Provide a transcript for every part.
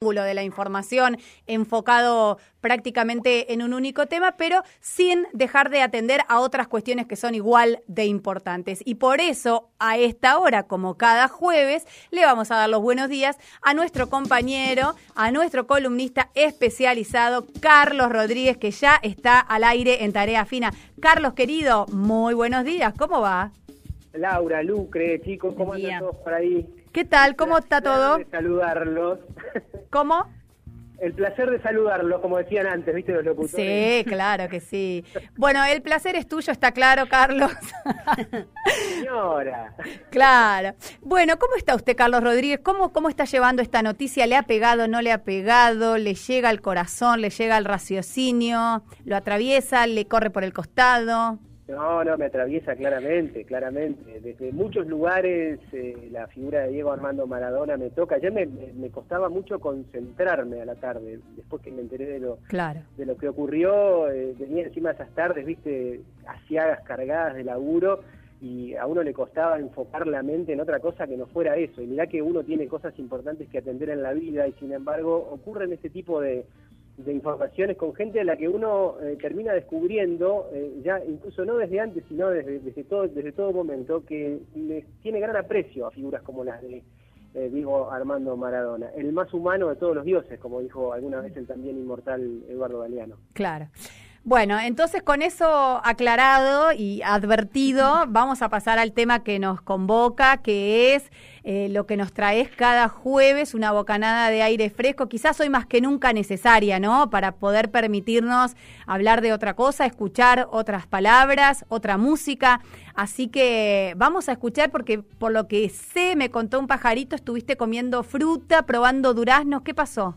de la información enfocado prácticamente en un único tema, pero sin dejar de atender a otras cuestiones que son igual de importantes. Y por eso, a esta hora, como cada jueves, le vamos a dar los buenos días a nuestro compañero, a nuestro columnista especializado, Carlos Rodríguez, que ya está al aire en Tarea Fina. Carlos, querido, muy buenos días, ¿cómo va? Laura, Lucre, chicos, ¿cómo andan todos por ahí? ¿Qué tal? ¿Cómo está todo? De saludarlos. ¿Cómo? El placer de saludarlos, como decían antes, ¿viste los locutores? Sí, claro que sí. Bueno, el placer es tuyo, está claro, Carlos. Señora. Claro. Bueno, ¿cómo está usted, Carlos Rodríguez? ¿Cómo, ¿Cómo está llevando esta noticia? ¿Le ha pegado, no le ha pegado? ¿Le llega al corazón? ¿Le llega al raciocinio? ¿Lo atraviesa? ¿Le corre por el costado? No, no, me atraviesa claramente, claramente. Desde muchos lugares eh, la figura de Diego Armando Maradona me toca. Ayer me, costaba mucho concentrarme a la tarde, después que me enteré de lo, de lo que ocurrió. Eh, venía encima esas tardes, viste, asiagas cargadas de laburo y a uno le costaba enfocar la mente en otra cosa que no fuera eso. Y mirá que uno tiene cosas importantes que atender en la vida y sin embargo ocurren este tipo de de informaciones con gente a la que uno eh, termina descubriendo, eh, ya incluso no desde antes, sino desde, desde, todo, desde todo momento, que les tiene gran aprecio a figuras como las de eh, Armando Maradona, el más humano de todos los dioses, como dijo alguna vez el también inmortal Eduardo Galeano. Claro. Bueno, entonces con eso aclarado y advertido, vamos a pasar al tema que nos convoca, que es eh, lo que nos traes cada jueves, una bocanada de aire fresco, quizás hoy más que nunca necesaria, ¿no? Para poder permitirnos hablar de otra cosa, escuchar otras palabras, otra música. Así que vamos a escuchar porque por lo que sé, me contó un pajarito, estuviste comiendo fruta, probando duraznos, ¿qué pasó?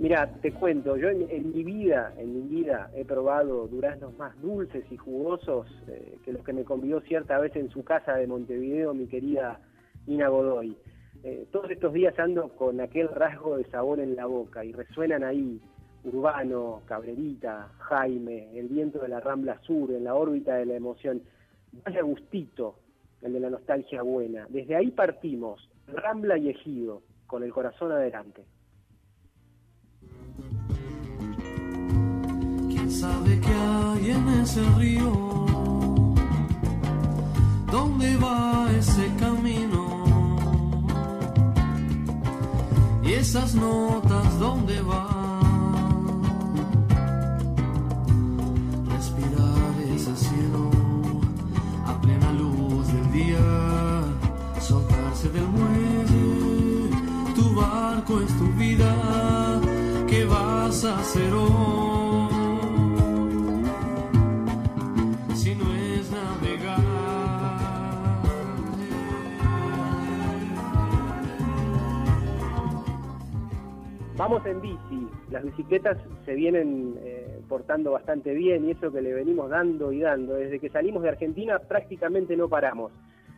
Mira, te cuento, yo en, mi vida, en mi vida he probado duraznos más dulces y jugosos eh, que los que me convidó cierta vez en su casa de Montevideo mi querida Ina Godoy. Eh, todos estos días ando con aquel rasgo de sabor en la boca y resuenan ahí Urbano, Cabrerita, Jaime, el viento de la Rambla Sur, en la órbita de la emoción. Vaya gustito el de la nostalgia buena. Desde ahí partimos, Rambla y Ejido, con el corazón adelante. Sabe que hay en ese río? ¿Dónde va ese camino? Y esas notas, ¿dónde van? Respirar ese cielo a plena luz del día, soltarse del muelle, tu barco es tu vida, ¿qué vas a hacer hoy? Vamos en bici, las bicicletas se vienen eh, portando bastante bien y eso que le venimos dando y dando. Desde que salimos de Argentina prácticamente no paramos.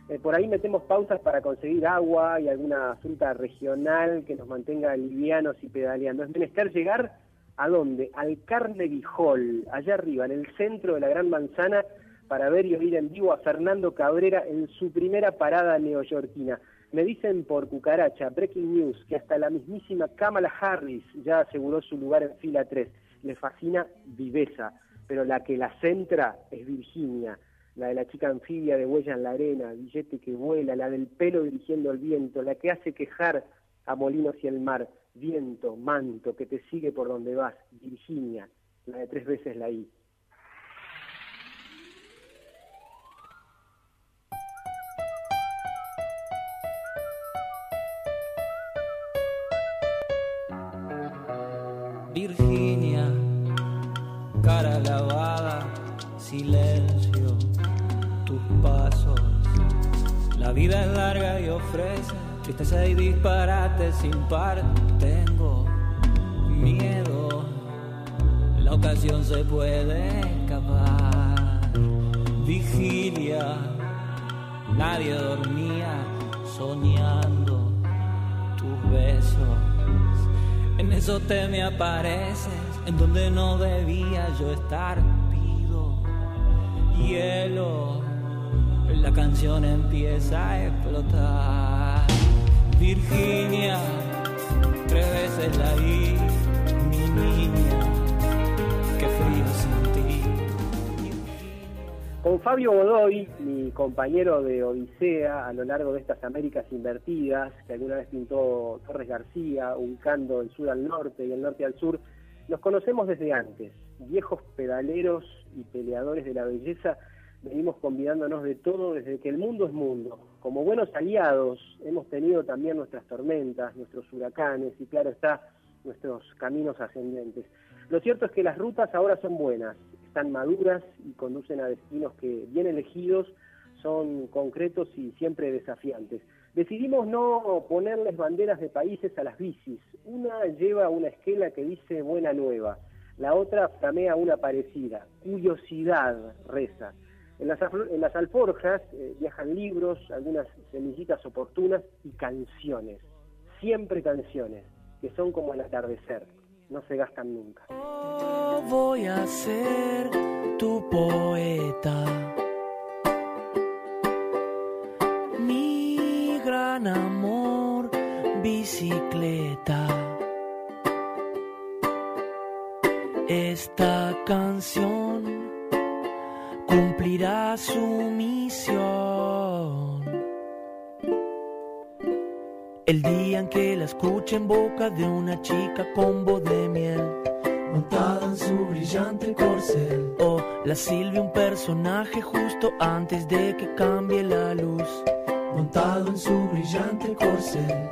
Eh, por ahí metemos pausas para conseguir agua y alguna fruta regional que nos mantenga livianos y pedaleando. Es menester llegar a dónde? Al Carnegie Hall, allá arriba, en el centro de la Gran Manzana, para ver y oír en vivo a Fernando Cabrera en su primera parada neoyorquina. Me dicen por cucaracha, breaking news, que hasta la mismísima Kamala Harris ya aseguró su lugar en fila 3. Le fascina Viveza, pero la que la centra es Virginia, la de la chica anfibia de huella en la arena, billete que vuela, la del pelo dirigiendo el viento, la que hace quejar a molinos y el mar, viento, manto, que te sigue por donde vas, Virginia, la de tres veces la I. La vida es larga y ofrece tristeza y disparate sin par. Tengo miedo, la ocasión se puede escapar. Vigilia, nadie dormía soñando tus besos en eso te me apareces, en donde no debía yo estar. Pido hielo, la canción empieza a explotar. Virginia, tres veces la mi niña, qué frío sin ti. Con Fabio Godoy, mi compañero de Odisea a lo largo de estas Américas invertidas, que alguna vez pintó Torres García, ubicando el sur al norte y el norte al sur, nos conocemos desde antes. Viejos pedaleros y peleadores de la belleza, venimos convidándonos de todo desde que el mundo es mundo. Como buenos aliados, hemos tenido también nuestras tormentas, nuestros huracanes y, claro está, nuestros caminos ascendentes. Lo cierto es que las rutas ahora son buenas, están maduras y conducen a destinos que, bien elegidos, son concretos y siempre desafiantes. Decidimos no ponerles banderas de países a las bicis. Una lleva una esquela que dice buena nueva, la otra flamea una parecida, curiosidad reza. En las, en alforjas eh, viajan libros, algunas semillitas oportunas y canciones, siempre canciones, que son como el atardecer, no se gastan nunca. Voy a ser tu poeta. Mi gran amor, bicicleta. Esta canción cumplirá su misión. El día en que la escuche en boca de una chica con voz de miel, montada en su brillante corcel. O la silbe un personaje justo antes de que cambie la luz, montado en su brillante corcel.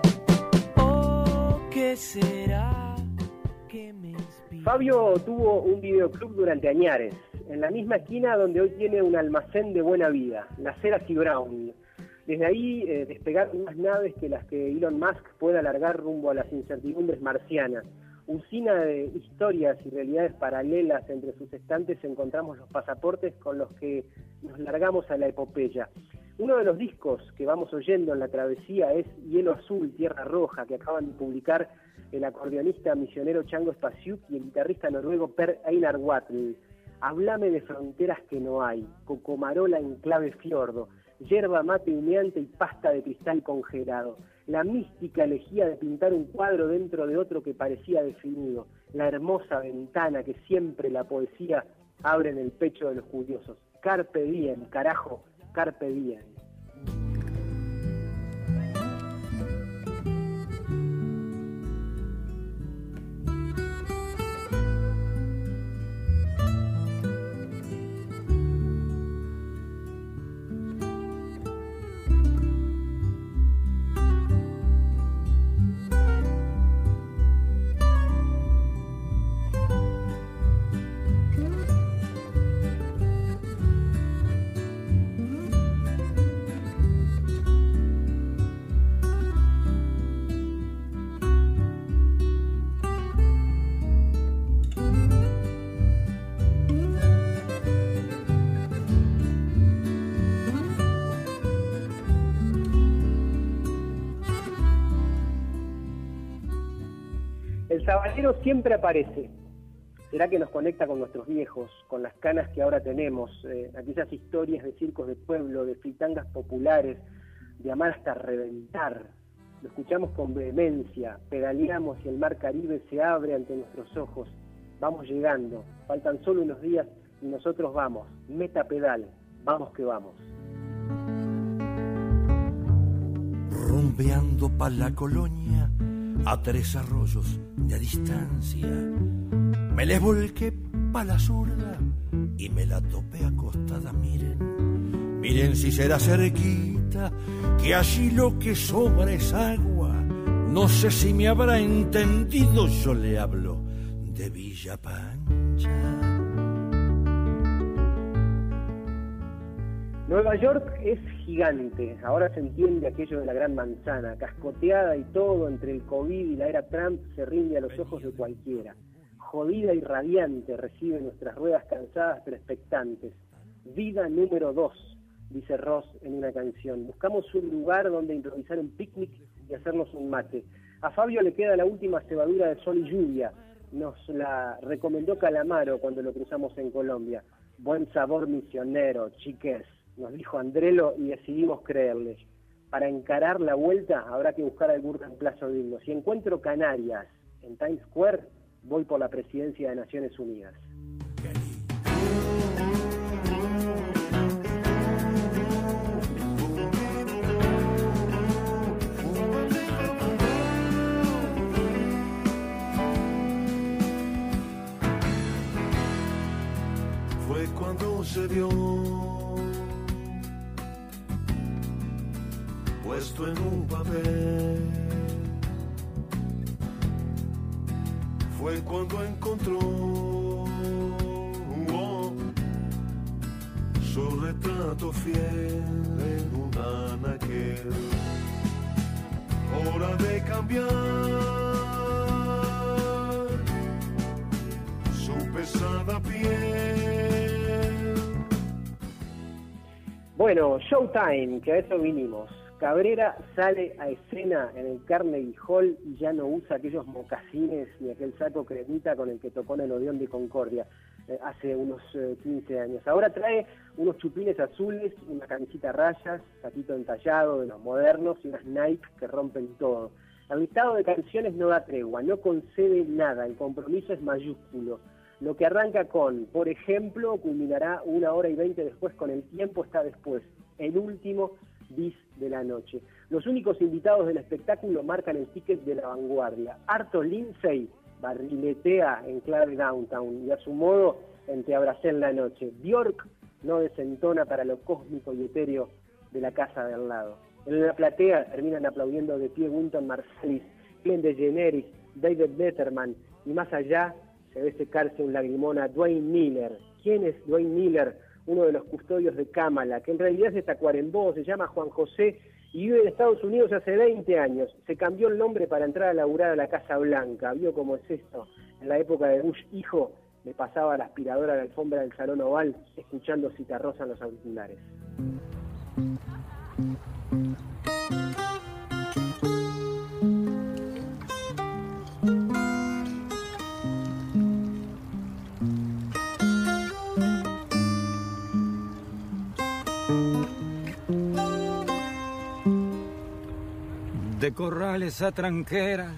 Oh, ¿qué será que me inspira? Fabio tuvo un videoclub durante añares, en la misma esquina donde hoy tiene un almacén de buena vida, la Ceras y Brown. Desde ahí eh, despegaron más naves que las que Elon Musk puede alargar rumbo a las incertidumbres marcianas. Usina de historias y realidades paralelas entre sus estantes encontramos los pasaportes con los que nos largamos a la epopeya. Uno de los discos que vamos oyendo en la travesía es Hielo Azul, Tierra Roja, que acaban de publicar el acordeonista misionero Chango Spasiuk y el guitarrista noruego Per Einar Watl. Hablame de fronteras que no hay, cocomarola en clave fiordo, yerba mate humeante y pasta de cristal congelado. La mística elegía de pintar un cuadro dentro de otro que parecía definido. La hermosa ventana que siempre la poesía abre en el pecho de los curiosos. Carpe diem, carajo, carpe diem. Sabanero siempre aparece. ¿Será que nos conecta con nuestros viejos, con las canas que ahora tenemos, eh, aquellas historias de circos de pueblo, de fritangas populares, de amar hasta reventar? Lo escuchamos con vehemencia, pedaleamos y el mar Caribe se abre ante nuestros ojos. Vamos llegando, faltan solo unos días y nosotros vamos, meta pedal, vamos que vamos. rumbeando pa' la colonia a tres arroyos de distancia. Me les volqué pa' la zurda y me la topé acostada, miren. Miren si será cerquita, que allí lo que sobra es agua. No sé si me habrá entendido, yo le hablo de Villa Pancha. Nueva York es gigante, ahora se entiende aquello de la gran manzana, cascoteada y todo entre el COVID y la era Trump se rinde a los ojos de cualquiera. Jodida y radiante recibe nuestras ruedas cansadas pero expectantes. Vida número dos, dice Ross en una canción. Buscamos un lugar donde improvisar un picnic y hacernos un mate. A Fabio le queda la última cebadura de sol y lluvia. Nos la recomendó Calamaro cuando lo cruzamos en Colombia. Buen sabor misionero, chiques nos dijo Andrelo y decidimos creerle. para encarar la vuelta habrá que buscar algún reemplazo digno. Si encuentro Canarias en Times Square, voy por la presidencia de Naciones Unidas. Fue cuando se vio puesto en un papel. Fue cuando encontró oh, su retrato fiel en un anaquel. Hora de cambiar su pesada piel. Bueno, Showtime, que a eso vinimos. Cabrera sale a escena en el Carnegie Hall y ya no usa aquellos mocasines ni aquel saco cremita con el que tocó en el Odeón de Concordia eh, hace unos eh, 15 años. Ahora trae unos chupines azules, una camisita a rayas, saquito entallado de los modernos y unas Nike que rompen todo. El listado de canciones no da tregua, no concede nada, el compromiso es mayúsculo. Lo que arranca con, por ejemplo, culminará una hora y veinte después con el tiempo está después, el último bis de la noche. Los únicos invitados del espectáculo marcan el ticket de la vanguardia. Arto Lindsay barriletea en clave downtown y a su modo en Te abracé en la noche. Bjork no desentona para lo cósmico y etéreo de la casa de al lado. En la platea terminan aplaudiendo de pie Wynton Marsalis, Glenn DeGeneres, David Letterman y más allá se ve secarse un lagrimón a Dwayne Miller. ¿Quién es Dwayne Miller? Uno de los custodios de Cámara, que en realidad es Tacuarembó, se llama Juan José y vive en Estados Unidos hace 20 años. Se cambió el nombre para entrar a laburar a la Casa Blanca. ¿Vio cómo es esto? En la época de Bush hijo, le pasaba la aspiradora a la alfombra del Salón Oval escuchando Citarrosa en los auriculares. De corrales a tranqueras,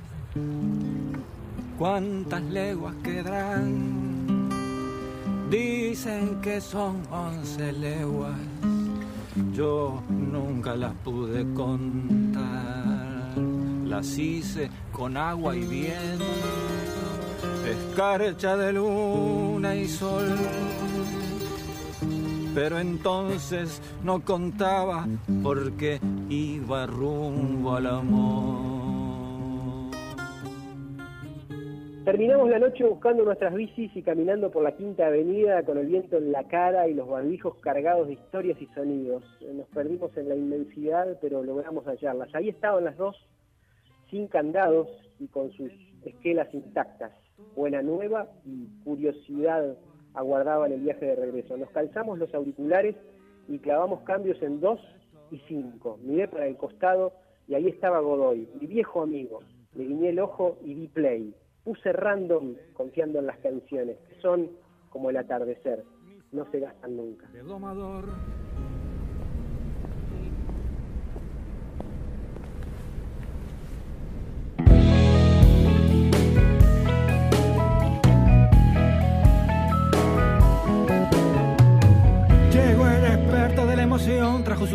cuántas leguas quedarán. Dicen que son once leguas, yo nunca las pude contar. Las hice con agua y viento, escarcha de luna y sol pero entonces no contaba porque iba rumbo al amor. Terminamos la noche buscando nuestras bicis y caminando por la Quinta Avenida con el viento en la cara y los barbijos cargados de historias y sonidos. Nos perdimos en la inmensidad, pero logramos hallarlas. Ahí estaban las dos, sin candados y con sus esquelas intactas. Buena nueva y curiosidad aguardaban el viaje de regreso. Nos calzamos los auriculares y clavamos cambios en 2 y 5. Miré para el costado y ahí estaba Godoy, mi viejo amigo. Le guiñé el ojo y di play. Puse random confiando en las canciones, que son como el atardecer, no se gastan nunca.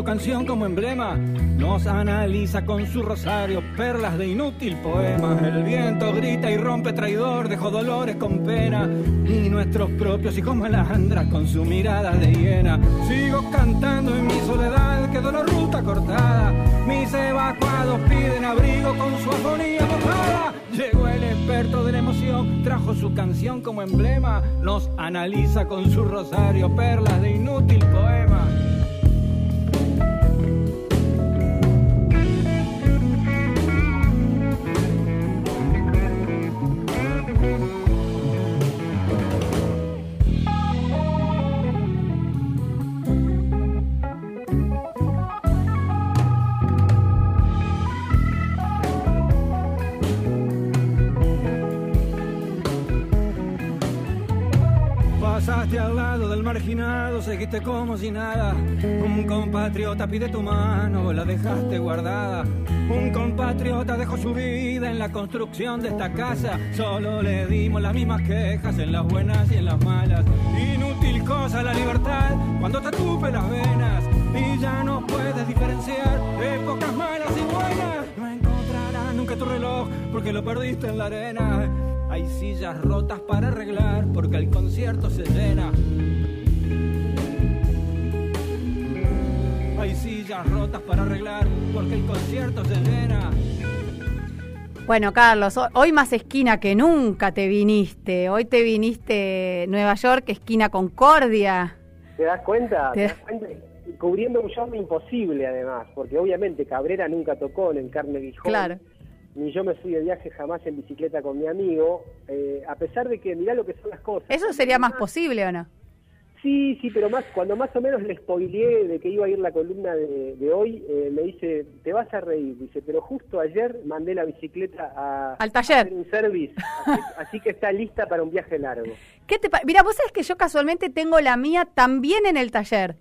Canción como emblema. Nos analiza con su rosario, perlas de inútil poema. El viento grita y rompe traidor, dejó dolores con pena. Y nuestros propios hijos malandras con su mirada de hiena. Sigo cantando en mi soledad, quedó la ruta cortada. Mis evacuados piden abrigo con su afonía mojada. Llegó el experto de la emoción, trajo su canción como emblema. Nos analiza con su rosario, perlas de inútil poema. Pasaste al lado del marginado, seguiste como si nada. Un compatriota pide tu mano, la dejaste guardada. Un compatriota dejó su vida en la construcción de esta casa. Solo le dimos las mismas quejas en las buenas y en las malas. Inútil cosa la libertad cuando te tupe las venas y ya no puedes diferenciar épocas malas y buenas. No encontrarás nunca tu reloj porque lo perdiste en la arena. Hay sillas rotas para arreglar porque el concierto se llena. Hay sillas rotas para arreglar porque el concierto se llena. Bueno, Carlos, ho- hoy más esquina que nunca te viniste. Hoy te viniste Nueva York, esquina Concordia. ¿Te das cuenta? Te ¿Te das- das cuenta? Cubriendo un show imposible, además, porque obviamente Cabrera nunca tocó en el Carnegie Hall. Claro. Ni yo me fui de viaje jamás en bicicleta con mi amigo, eh, a pesar de que mirá lo que son las cosas. ¿Eso sería más posible o no? Sí, sí, pero más cuando más o menos le spoileé de que iba a ir la columna de, de hoy, eh, me dice, te vas a reír, dice, pero justo ayer mandé la bicicleta a, Al taller. a hacer un service, así, así que está lista para un viaje largo. ¿Qué te Mira, vos sabés que yo casualmente tengo la mía también en el taller.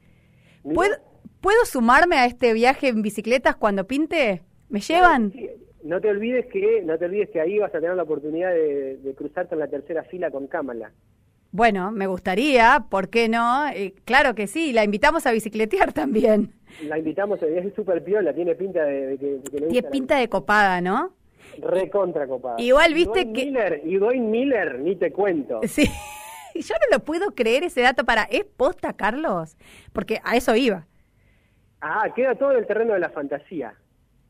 ¿Puedo, ¿Puedo sumarme a este viaje en bicicletas cuando pinte? ¿Me llevan? sí, no te olvides que no te olvides que ahí vas a tener la oportunidad de, de cruzarte en la tercera fila con Cámara. Bueno, me gustaría, ¿por qué no? Eh, claro que sí, la invitamos a bicicletear también. La invitamos, es súper piola, tiene pinta de, de que, de que le Tiene gusta la- pinta de copada, ¿no? recontra copada. Igual, viste Dwayne que- Miller, y Dwayne Miller, ni te cuento. Sí. Yo no lo puedo creer ese dato para... ¿Es posta, Carlos? Porque a eso iba. Ah, queda todo en el terreno de la fantasía.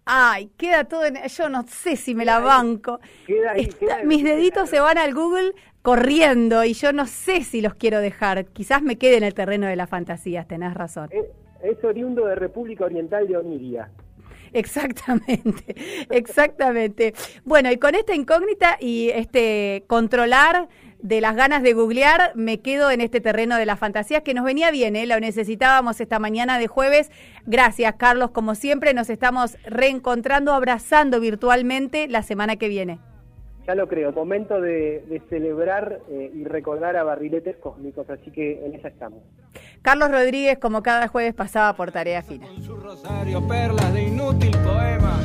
Ay, queda todo en... Yo no sé si me la banco. Queda ahí, Está- queda en- mis deditos se van al Google corriendo y yo no sé si los quiero dejar. Quizás me quede en el terreno de las fantasías, tenés razón. Es, es oriundo de República Oriental de Oniria. Exactamente, exactamente. Bueno, y con esta incógnita y este controlar de las ganas de googlear, me quedo en este terreno de las fantasías que nos venía bien, ¿eh? lo necesitábamos esta mañana de jueves. Gracias, Carlos, como siempre, nos estamos reencontrando, abrazando virtualmente la semana que viene. Ya lo creo, momento de, de celebrar eh, y recordar a barriletes cósmicos, así que en esa estamos. Carlos Rodríguez, como cada jueves, pasaba por tarea fina. Con su rosario, perlas de inútil poema.